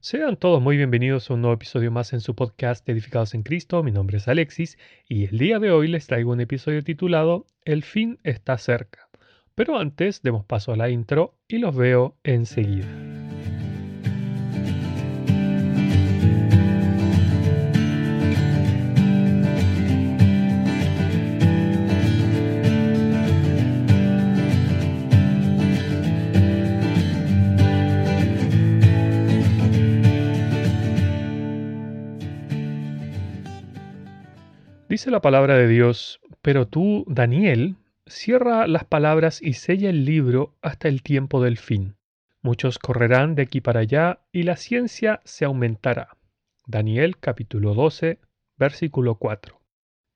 Sean todos muy bienvenidos a un nuevo episodio más en su podcast Edificados en Cristo. Mi nombre es Alexis y el día de hoy les traigo un episodio titulado El fin está cerca. Pero antes demos paso a la intro y los veo enseguida. Dice la palabra de Dios, pero tú, Daniel, cierra las palabras y sella el libro hasta el tiempo del fin. Muchos correrán de aquí para allá y la ciencia se aumentará. Daniel capítulo 12, versículo 4.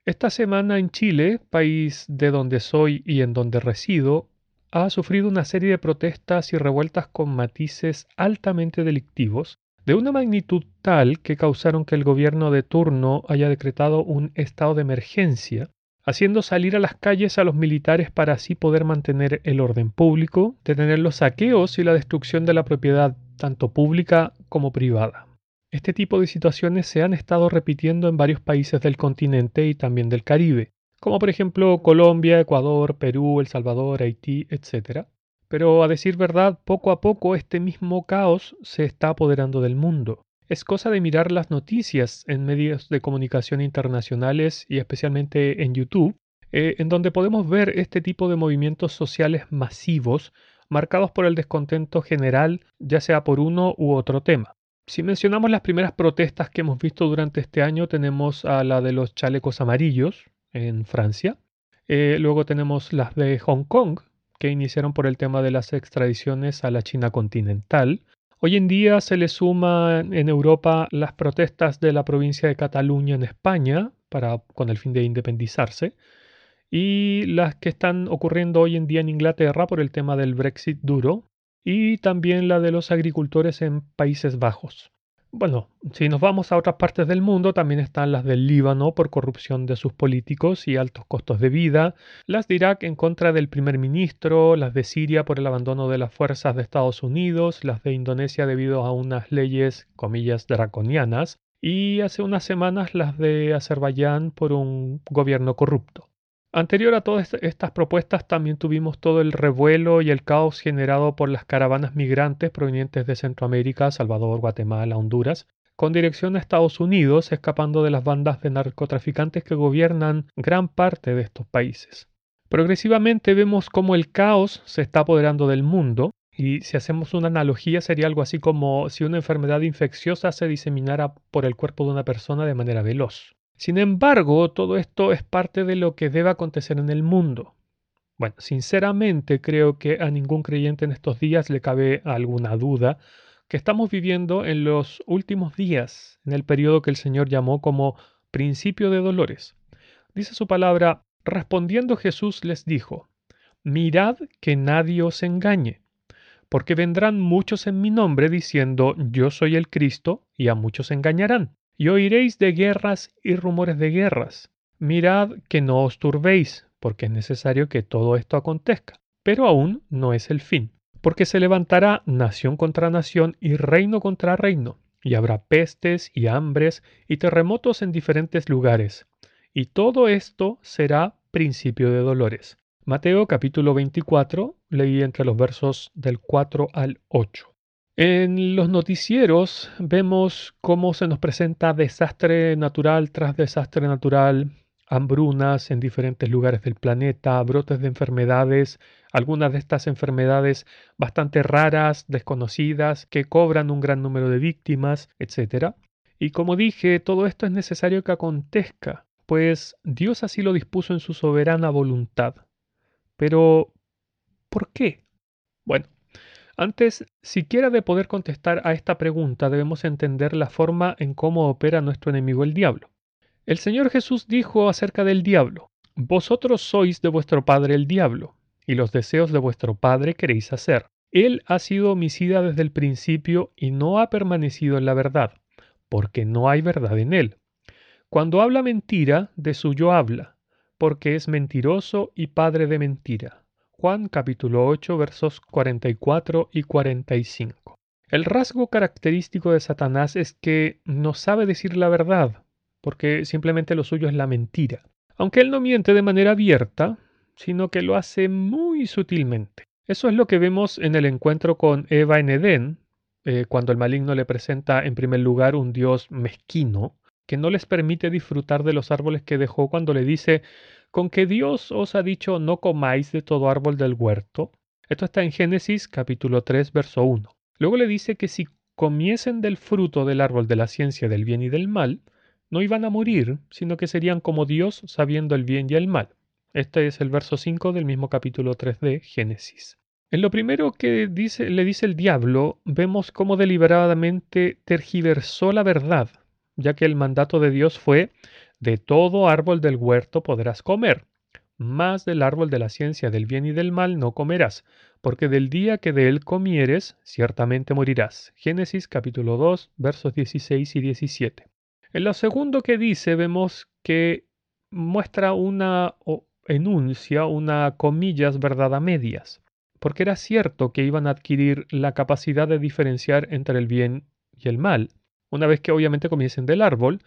Esta semana en Chile, país de donde soy y en donde resido, ha sufrido una serie de protestas y revueltas con matices altamente delictivos de una magnitud tal que causaron que el gobierno de turno haya decretado un estado de emergencia, haciendo salir a las calles a los militares para así poder mantener el orden público, detener los saqueos y la destrucción de la propiedad tanto pública como privada. Este tipo de situaciones se han estado repitiendo en varios países del continente y también del Caribe, como por ejemplo Colombia, Ecuador, Perú, El Salvador, Haití, etc. Pero a decir verdad, poco a poco este mismo caos se está apoderando del mundo. Es cosa de mirar las noticias en medios de comunicación internacionales y especialmente en YouTube, eh, en donde podemos ver este tipo de movimientos sociales masivos marcados por el descontento general, ya sea por uno u otro tema. Si mencionamos las primeras protestas que hemos visto durante este año, tenemos a la de los chalecos amarillos en Francia, eh, luego tenemos las de Hong Kong, que iniciaron por el tema de las extradiciones a la China continental. Hoy en día se le suman en Europa las protestas de la provincia de Cataluña en España para, con el fin de independizarse y las que están ocurriendo hoy en día en Inglaterra por el tema del Brexit duro y también la de los agricultores en Países Bajos. Bueno, si nos vamos a otras partes del mundo, también están las del Líbano por corrupción de sus políticos y altos costos de vida, las de Irak en contra del primer ministro, las de Siria por el abandono de las fuerzas de Estados Unidos, las de Indonesia debido a unas leyes, comillas, draconianas, y hace unas semanas las de Azerbaiyán por un gobierno corrupto. Anterior a todas estas propuestas también tuvimos todo el revuelo y el caos generado por las caravanas migrantes provenientes de Centroamérica, Salvador, Guatemala, Honduras, con dirección a Estados Unidos, escapando de las bandas de narcotraficantes que gobiernan gran parte de estos países. Progresivamente vemos cómo el caos se está apoderando del mundo, y si hacemos una analogía sería algo así como si una enfermedad infecciosa se diseminara por el cuerpo de una persona de manera veloz. Sin embargo, todo esto es parte de lo que debe acontecer en el mundo. Bueno, sinceramente creo que a ningún creyente en estos días le cabe alguna duda que estamos viviendo en los últimos días, en el periodo que el Señor llamó como principio de dolores. Dice su palabra, respondiendo Jesús les dijo, mirad que nadie os engañe, porque vendrán muchos en mi nombre diciendo, yo soy el Cristo, y a muchos engañarán y oiréis de guerras y rumores de guerras. Mirad que no os turbéis, porque es necesario que todo esto acontezca. Pero aún no es el fin, porque se levantará nación contra nación y reino contra reino, y habrá pestes y hambres y terremotos en diferentes lugares. Y todo esto será principio de dolores. Mateo capítulo 24, leí entre los versos del 4 al 8. En los noticieros vemos cómo se nos presenta desastre natural tras desastre natural, hambrunas en diferentes lugares del planeta, brotes de enfermedades, algunas de estas enfermedades bastante raras, desconocidas, que cobran un gran número de víctimas, etc. Y como dije, todo esto es necesario que acontezca, pues Dios así lo dispuso en su soberana voluntad. Pero, ¿por qué? Bueno, antes siquiera de poder contestar a esta pregunta debemos entender la forma en cómo opera nuestro enemigo el diablo. El Señor Jesús dijo acerca del diablo, Vosotros sois de vuestro padre el diablo, y los deseos de vuestro padre queréis hacer. Él ha sido homicida desde el principio y no ha permanecido en la verdad, porque no hay verdad en él. Cuando habla mentira, de suyo habla, porque es mentiroso y padre de mentira. Juan capítulo 8 versos 44 y 45. El rasgo característico de Satanás es que no sabe decir la verdad, porque simplemente lo suyo es la mentira. Aunque él no miente de manera abierta, sino que lo hace muy sutilmente. Eso es lo que vemos en el encuentro con Eva en Edén, eh, cuando el maligno le presenta en primer lugar un Dios mezquino, que no les permite disfrutar de los árboles que dejó cuando le dice, con que Dios os ha dicho no comáis de todo árbol del huerto. Esto está en Génesis capítulo 3, verso 1. Luego le dice que si comiesen del fruto del árbol de la ciencia del bien y del mal, no iban a morir, sino que serían como Dios sabiendo el bien y el mal. Este es el verso 5 del mismo capítulo 3 de Génesis. En lo primero que le dice el diablo, vemos cómo deliberadamente tergiversó la verdad, ya que el mandato de Dios fue, de todo árbol del huerto podrás comer, más del árbol de la ciencia del bien y del mal no comerás, porque del día que de él comieres, ciertamente morirás. Génesis capítulo 2, versos 16 y 17. En lo segundo que dice vemos que muestra una o enuncia una comillas verdad a medias porque era cierto que iban a adquirir la capacidad de diferenciar entre el bien y el mal, una vez que obviamente comiesen del árbol,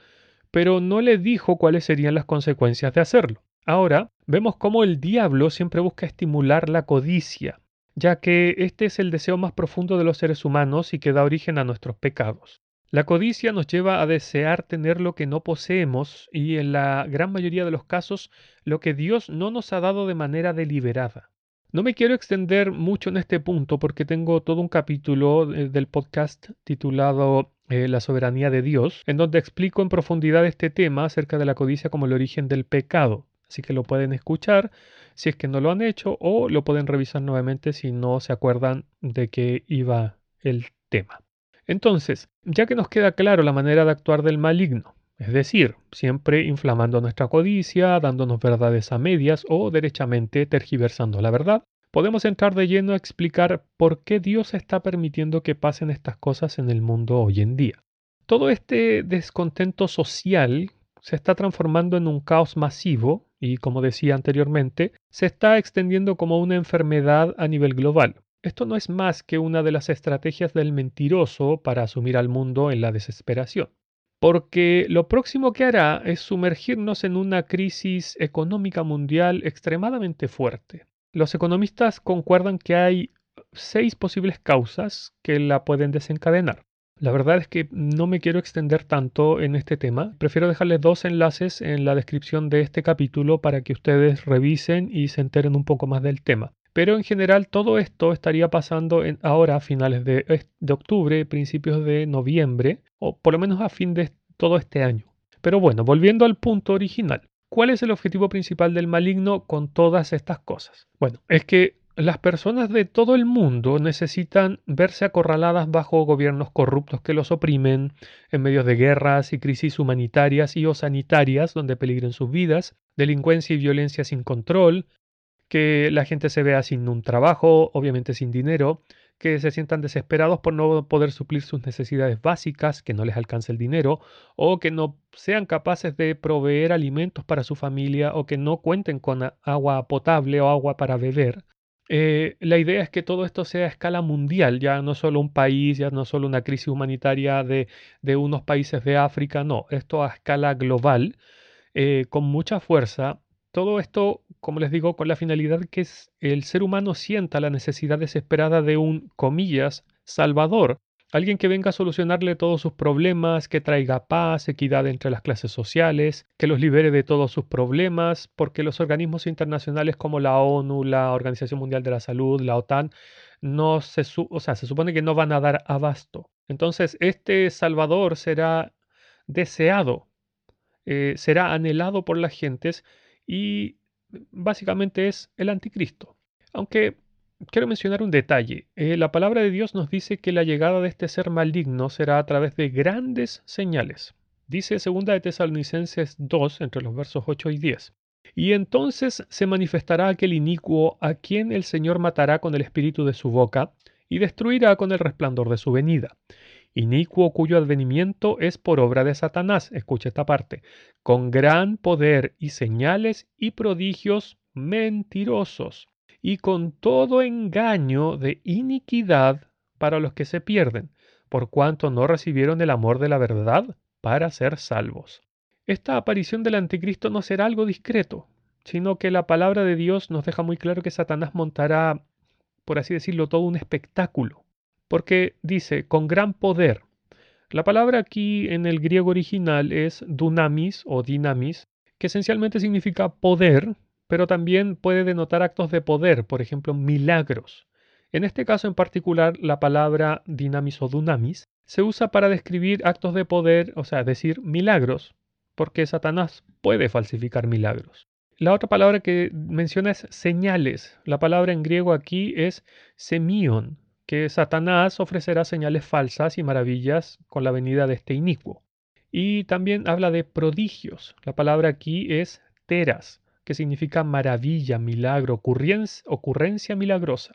pero no le dijo cuáles serían las consecuencias de hacerlo. Ahora vemos cómo el diablo siempre busca estimular la codicia, ya que este es el deseo más profundo de los seres humanos y que da origen a nuestros pecados. La codicia nos lleva a desear tener lo que no poseemos y en la gran mayoría de los casos lo que Dios no nos ha dado de manera deliberada. No me quiero extender mucho en este punto porque tengo todo un capítulo eh, del podcast titulado eh, La soberanía de Dios, en donde explico en profundidad este tema acerca de la codicia como el origen del pecado. Así que lo pueden escuchar si es que no lo han hecho o lo pueden revisar nuevamente si no se acuerdan de qué iba el tema. Entonces, ya que nos queda claro la manera de actuar del maligno, es decir, siempre inflamando nuestra codicia, dándonos verdades a medias o derechamente tergiversando la verdad, podemos entrar de lleno a explicar por qué Dios está permitiendo que pasen estas cosas en el mundo hoy en día. Todo este descontento social se está transformando en un caos masivo y, como decía anteriormente, se está extendiendo como una enfermedad a nivel global. Esto no es más que una de las estrategias del mentiroso para asumir al mundo en la desesperación porque lo próximo que hará es sumergirnos en una crisis económica mundial extremadamente fuerte. Los economistas concuerdan que hay seis posibles causas que la pueden desencadenar. La verdad es que no me quiero extender tanto en este tema. Prefiero dejarles dos enlaces en la descripción de este capítulo para que ustedes revisen y se enteren un poco más del tema. Pero en general todo esto estaría pasando ahora a finales de octubre, principios de noviembre, o por lo menos a fin de todo este año. Pero bueno, volviendo al punto original. ¿Cuál es el objetivo principal del maligno con todas estas cosas? Bueno, es que las personas de todo el mundo necesitan verse acorraladas bajo gobiernos corruptos que los oprimen, en medio de guerras y crisis humanitarias y o sanitarias donde peligren sus vidas, delincuencia y violencia sin control, que la gente se vea sin un trabajo, obviamente sin dinero, que se sientan desesperados por no poder suplir sus necesidades básicas, que no les alcance el dinero, o que no sean capaces de proveer alimentos para su familia, o que no cuenten con agua potable o agua para beber. Eh, la idea es que todo esto sea a escala mundial, ya no solo un país, ya no solo una crisis humanitaria de, unos países de África, no, esto a escala global, eh, con mucha fuerza, todo esto, como les digo, con la finalidad que el ser humano sienta la necesidad desesperada de un, comillas, salvador, alguien que venga a solucionarle todos sus problemas, que traiga paz, equidad entre las clases sociales, que los libere de todos sus problemas, porque los organismos internacionales como la ONU, la Organización Mundial de la Salud, la OTAN, no se, supone que no van a dar abasto. Entonces, este Salvador será deseado, eh, será anhelado por las gentes y básicamente es el anticristo. Aunque quiero mencionar un detalle. Eh, la palabra de Dios nos dice que la llegada de este ser maligno será a través de grandes señales. Dice 2 de Tesalonicenses 2 entre los versos 8 y 10. Y entonces se manifestará aquel inicuo a quien el Señor matará con el espíritu de su boca y destruirá con el resplandor de su venida inicuo cuyo advenimiento es por obra de Satanás, escucha esta parte, con gran poder y señales y prodigios mentirosos, y con todo engaño de iniquidad para los que se pierden, por cuanto no recibieron el amor de la verdad para ser salvos. Esta aparición del anticristo no será algo discreto, sino que la palabra de Dios nos deja muy claro que Satanás montará, por así decirlo, todo un espectáculo, porque dice, con gran poder. La palabra aquí en el griego original es dunamis o dinamis, que esencialmente significa poder, pero también puede denotar actos de poder, por ejemplo, milagros. En este caso en particular, la palabra dinamis o dunamis se usa para describir actos de poder, o sea, decir milagros, porque Satanás puede falsificar milagros. La otra palabra que menciona es señales. La palabra en griego aquí es semion, que Satanás ofrecerá señales falsas y maravillas con la venida de este inicuo. Y también habla de prodigios. La palabra aquí es teras, que significa maravilla, milagro, ocurrencia milagrosa.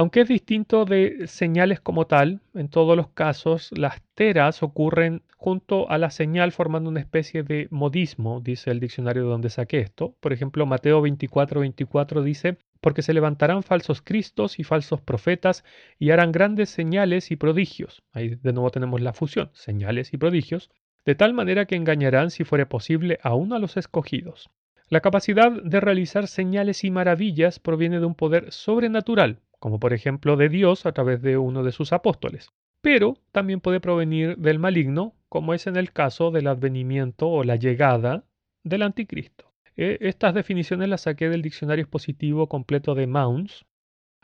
Aunque es distinto de señales como tal, en todos los casos las teras ocurren junto a la señal formando una especie de modismo, dice el diccionario de donde saqué esto. Por ejemplo, Mateo 24, 24 dice, porque se levantarán falsos cristos y falsos profetas y harán grandes señales y prodigios. Ahí de nuevo tenemos la fusión, señales y prodigios, de tal manera que engañarán, si fuere posible, aún a los escogidos. La capacidad de realizar señales y maravillas proviene de un poder sobrenatural, como por ejemplo de Dios a través de uno de sus apóstoles. Pero también puede provenir del maligno, como es en el caso del advenimiento o la llegada del anticristo. E, estas definiciones las saqué del diccionario expositivo completo de Mounds.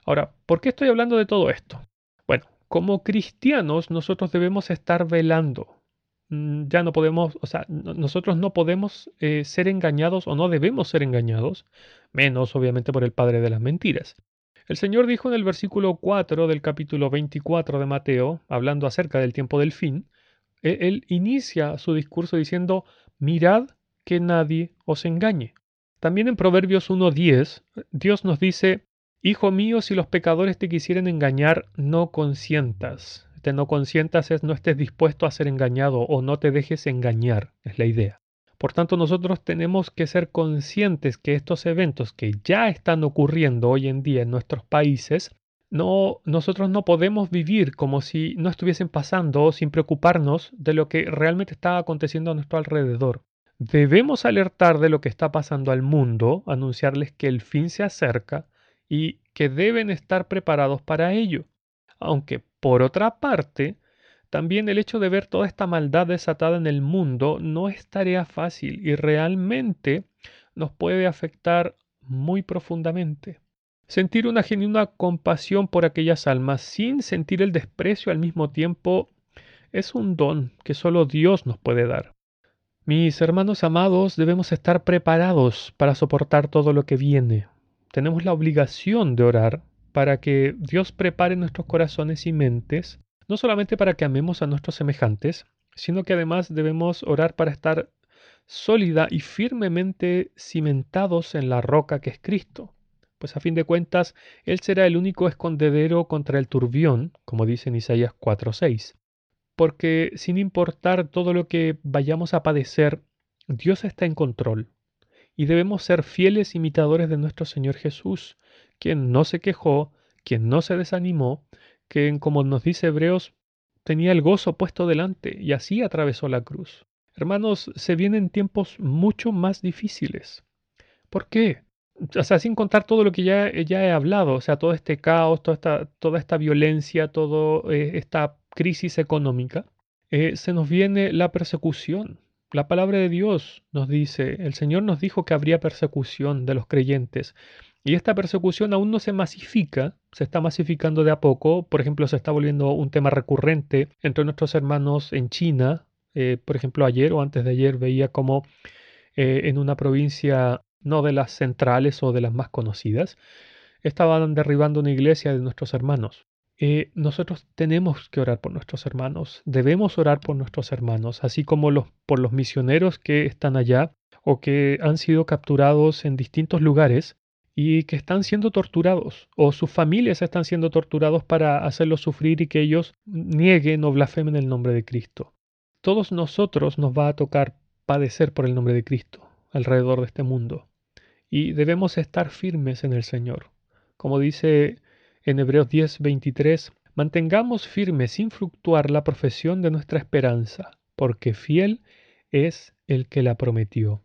Ahora, ¿por qué estoy hablando de todo esto? Bueno, como cristianos nosotros debemos estar velando. Mm, ya no podemos, o sea, nosotros no podemos eh, ser engañados o no debemos ser engañados, menos obviamente por el padre de las mentiras. El Señor dijo en el versículo 4 del capítulo 24 de Mateo, hablando acerca del tiempo del fin, e, él inicia su discurso diciendo, mirad que nadie os engañe. También en Proverbios 1.10, Dios nos dice, Hijo mío, si los pecadores te quisieren engañar, no consientas. Este no consientas es no estés dispuesto a ser engañado o no te dejes engañar, es la idea. Por tanto, nosotros tenemos que ser conscientes que estos eventos que ya están ocurriendo hoy en día en nuestros países, no, nosotros no podemos vivir como si no estuviesen pasando sin preocuparnos de lo que realmente está aconteciendo a nuestro alrededor. Debemos alertar de lo que está pasando al mundo, anunciarles que el fin se acerca y que deben estar preparados para ello. Aunque, por otra parte, también el hecho de ver toda esta maldad desatada en el mundo no es tarea fácil y realmente nos puede afectar muy profundamente. Sentir una genuina compasión por aquellas almas sin sentir el desprecio al mismo tiempo es un don que solo Dios nos puede dar. Mis hermanos amados, debemos estar preparados para soportar todo lo que viene. Tenemos la obligación de orar para que Dios prepare nuestros corazones y mentes no solamente para que amemos a nuestros semejantes, sino que además debemos orar para estar sólida y firmemente cimentados en la roca que es Cristo. Pues a fin de cuentas, Él será el único escondedero contra el turbión, como dice en Isaías 4:6. Porque sin importar todo lo que vayamos a padecer, Dios está en control. Y debemos ser fieles imitadores de nuestro Señor Jesús, quien no se quejó, quien no se desanimó, que, como nos dice Hebreos, tenía el gozo puesto delante y así atravesó la cruz. Hermanos, se vienen tiempos mucho más difíciles. ¿Por qué? O sea, sin contar todo lo que ya, ya he hablado, o sea, todo este caos, toda esta, violencia, toda eh, esta crisis económica, eh, se nos viene la persecución. La palabra de Dios nos dice, el Señor nos dijo que habría persecución de los creyentes. Y esta persecución aún no se masifica, se está masificando de a poco. Por ejemplo, se está volviendo un tema recurrente entre nuestros hermanos en China. Eh, por ejemplo, ayer o antes de ayer veía como eh, en una provincia no de las centrales o de las más conocidas, estaban derribando una iglesia de nuestros hermanos. Eh, nosotros tenemos que orar por nuestros hermanos, debemos orar por nuestros hermanos, así como los, por los misioneros que están allá o que han sido capturados en distintos lugares y que están siendo torturados o sus familias están siendo torturados para hacerlos sufrir y que ellos nieguen o blasfemen el nombre de Cristo. Todos nosotros nos va a tocar padecer por el nombre de Cristo alrededor de este mundo y debemos estar firmes en el Señor. Como dice en Hebreos 10:23, Mantengamos firme sin fluctuar la profesión de nuestra esperanza, porque fiel es el que la prometió.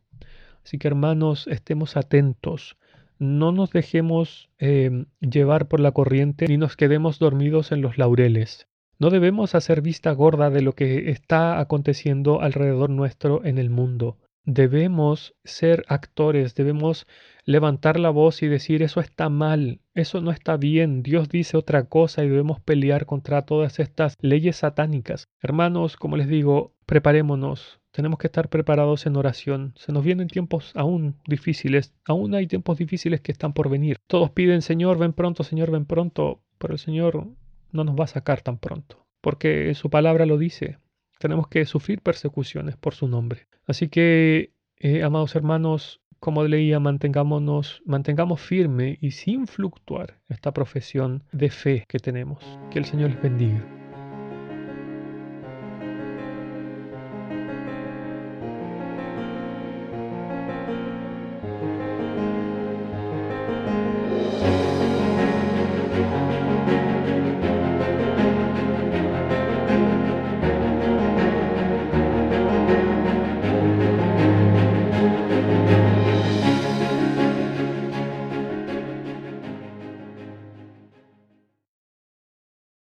Así que hermanos, estemos atentos, no nos dejemos em, llevar por la corriente ni nos quedemos dormidos en los laureles. No debemos hacer vista gorda de lo que está aconteciendo alrededor nuestro en el mundo. Debemos ser actores, debemos levantar la voz y decir eso está mal, eso no está bien, Dios dice otra cosa y debemos pelear contra todas estas leyes satánicas. Hermanos, como les digo, preparémonos, tenemos que estar preparados en oración. Se nos vienen tiempos aún difíciles, aún hay tiempos difíciles que están por venir. Todos piden, Señor, ven pronto, Señor, ven pronto, pero el Señor no nos va a sacar tan pronto, porque su palabra lo dice tenemos que sufrir persecuciones por su nombre. Así que, eh, amados hermanos, como leía, mantengámonos, mantengamos firme y sin fluctuar esta profesión de fe que tenemos. Que el Señor les bendiga.